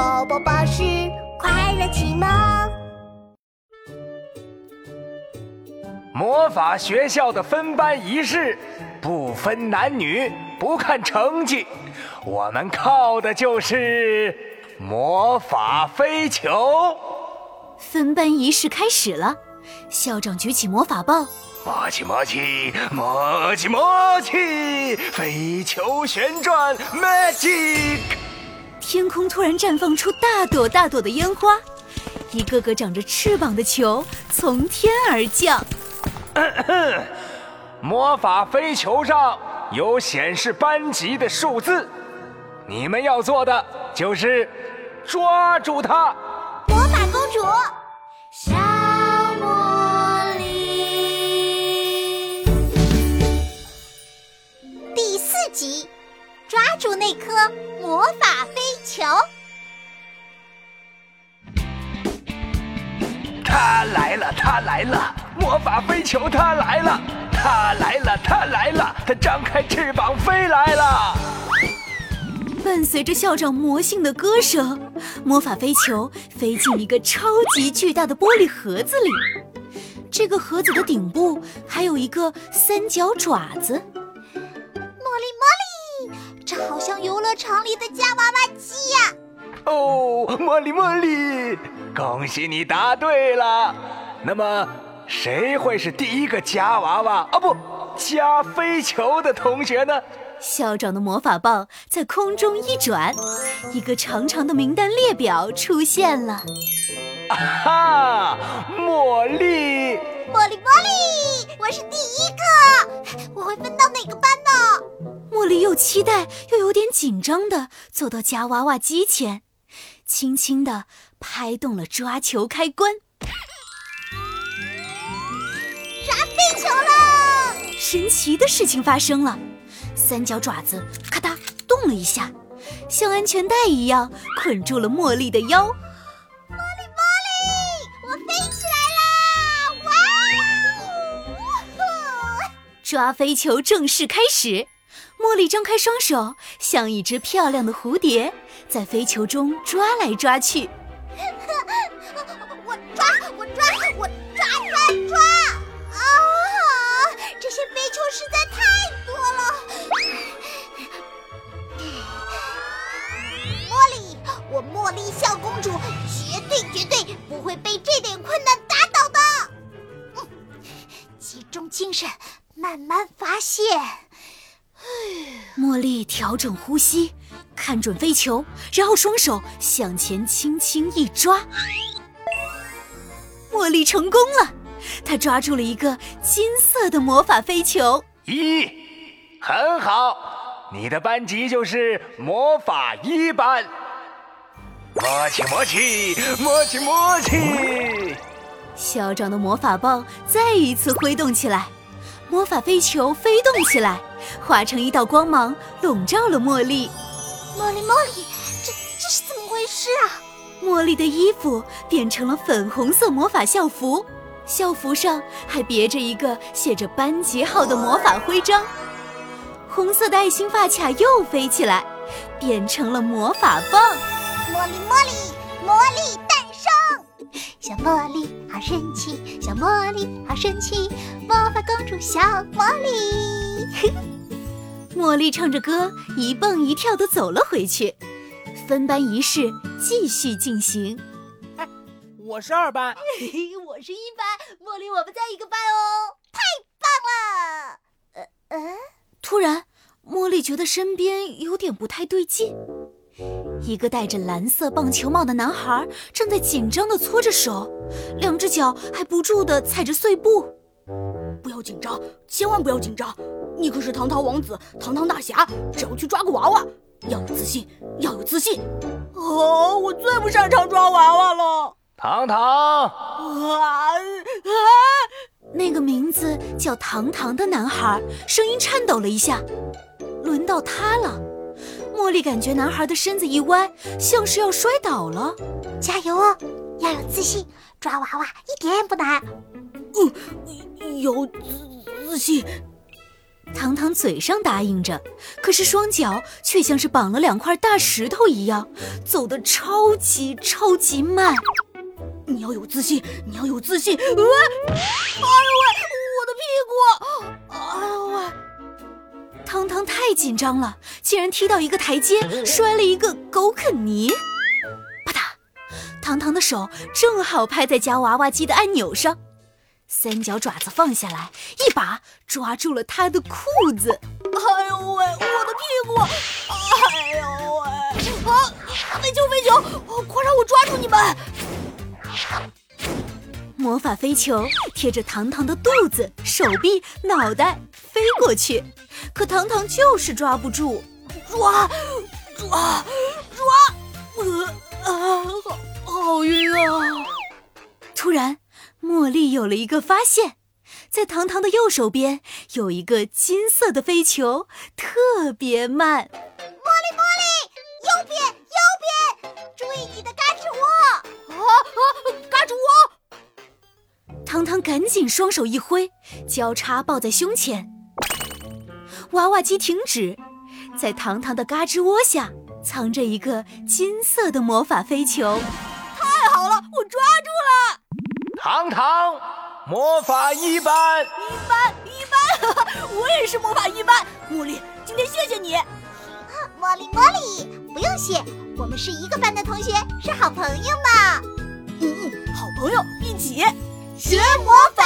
宝宝巴士快乐启蒙。魔法学校的分班仪式不分男女，不看成绩，我们靠的就是魔法飞球。分班仪式开始了，校长举起魔法棒，默契默契默契默契，飞球旋转，magic。天空突然绽放出大朵大朵的烟花，一个个长着翅膀的球从天而降。魔法飞球上有显示班级的数字，你们要做的就是抓住它。魔法公主，小茉莉，第四集，抓住那颗魔法飞球。他来了，他来了，魔法飞球他来了，他来了，他来了，他张开翅膀飞来了。伴随着校长魔性的歌声，魔法飞球飞进一个超级巨大的玻璃盒子里。这个盒子的顶部还有一个三角爪子。茉莉，茉莉，这好像游乐场里的夹娃娃机呀！哦，茉莉，茉莉，恭喜你答对了。那么，谁会是第一个夹娃娃啊？不，夹飞球的同学呢？校长的魔法棒在空中一转，一个长长的名单列表出现了。啊哈，茉莉，茉莉，茉莉，我是第一个，我会分到哪个班莉又期待又有点紧张的走到夹娃娃机前，轻轻的拍动了抓球开关，抓飞球了！神奇的事情发生了。三角爪子咔嗒动了一下，像安全带一样捆住了茉莉的腰。茉莉，茉莉，我飞起来啦！哇哦！抓飞球正式开始，茉莉张开双手，像一只漂亮的蝴蝶，在飞球中抓来抓去。我抓，我抓，我抓抓抓！啊，这些飞球实在太多了。茉莉，我茉莉小公主绝对绝对不会被这点困难打倒的。嗯，集中精神，慢慢发现。茉莉调整呼吸，看准飞球，然后双手向前轻轻一抓。茉莉成功了，她抓住了一个金色的魔法飞球。一，很好，你的班级就是魔法一班。默契，默契，默契，默契。校长的魔法棒再一次挥动起来，魔法飞球飞动起来，化成一道光芒，笼罩了茉莉。茉莉，茉莉，这这是怎么回事啊？茉莉的衣服变成了粉红色魔法校服，校服上还别着一个写着班级号的魔法徽章。红色的爱心发卡又飞起来，变成了魔法棒。茉莉，茉莉，魔力诞生！小茉莉好神奇，小茉莉好神奇，魔法公主小茉莉。茉莉唱着歌，一蹦一跳地走了回去。分班仪式继续进行。哎我是二班，我是一班，茉莉，我们在一个班哦，太棒了！呃呃，突然，茉莉觉得身边有点不太对劲。一个戴着蓝色棒球帽的男孩正在紧张地搓着手，两只脚还不住地踩着碎步。不要紧张，千万不要紧张！你可是堂堂王子，堂堂大侠，只要去抓个娃娃，要有自信，要有自信。哦，我最不擅长抓娃娃了。糖糖，啊啊！那个名字叫糖糖的男孩声音颤抖了一下。轮到他了。茉莉感觉男孩的身子一歪，像是要摔倒了。加油哦，要有自信，抓娃娃一点也不难。嗯，有自自信。糖糖嘴上答应着，可是双脚却像是绑了两块大石头一样，走得超级超级慢。你要有自信，你要有自信。喂，哎呦喂，我的屁股！哎呦喂！糖糖太紧张了，竟然踢到一个台阶，摔了一个狗啃泥。啪嗒，糖糖的手正好拍在夹娃娃机的按钮上。三角爪子放下来，一把抓住了他的裤子。哎呦喂，我的屁股！哎呦喂！啊，飞球飞球，快让我抓住你们！魔法飞球贴着糖糖的肚子、手臂、脑袋飞过去，可糖糖就是抓不住。抓，抓，抓！呃啊，好好晕啊！突然。茉莉有了一个发现，在糖糖的右手边有一个金色的飞球，特别慢。茉莉，茉莉，右边，右边，注意你的嘎吱窝！啊啊，嘎吱窝！糖糖赶紧双手一挥，交叉抱在胸前。娃娃机停止，在糖糖的嘎吱窝下藏着一个金色的魔法飞球。太好了，我抓住了！糖糖，魔法一班，一班一班，我也是魔法一班。茉莉，今天谢谢你。茉莉茉莉，不用谢，我们是一个班的同学，是好朋友嘛。嗯嗯，好朋友，一起学魔法。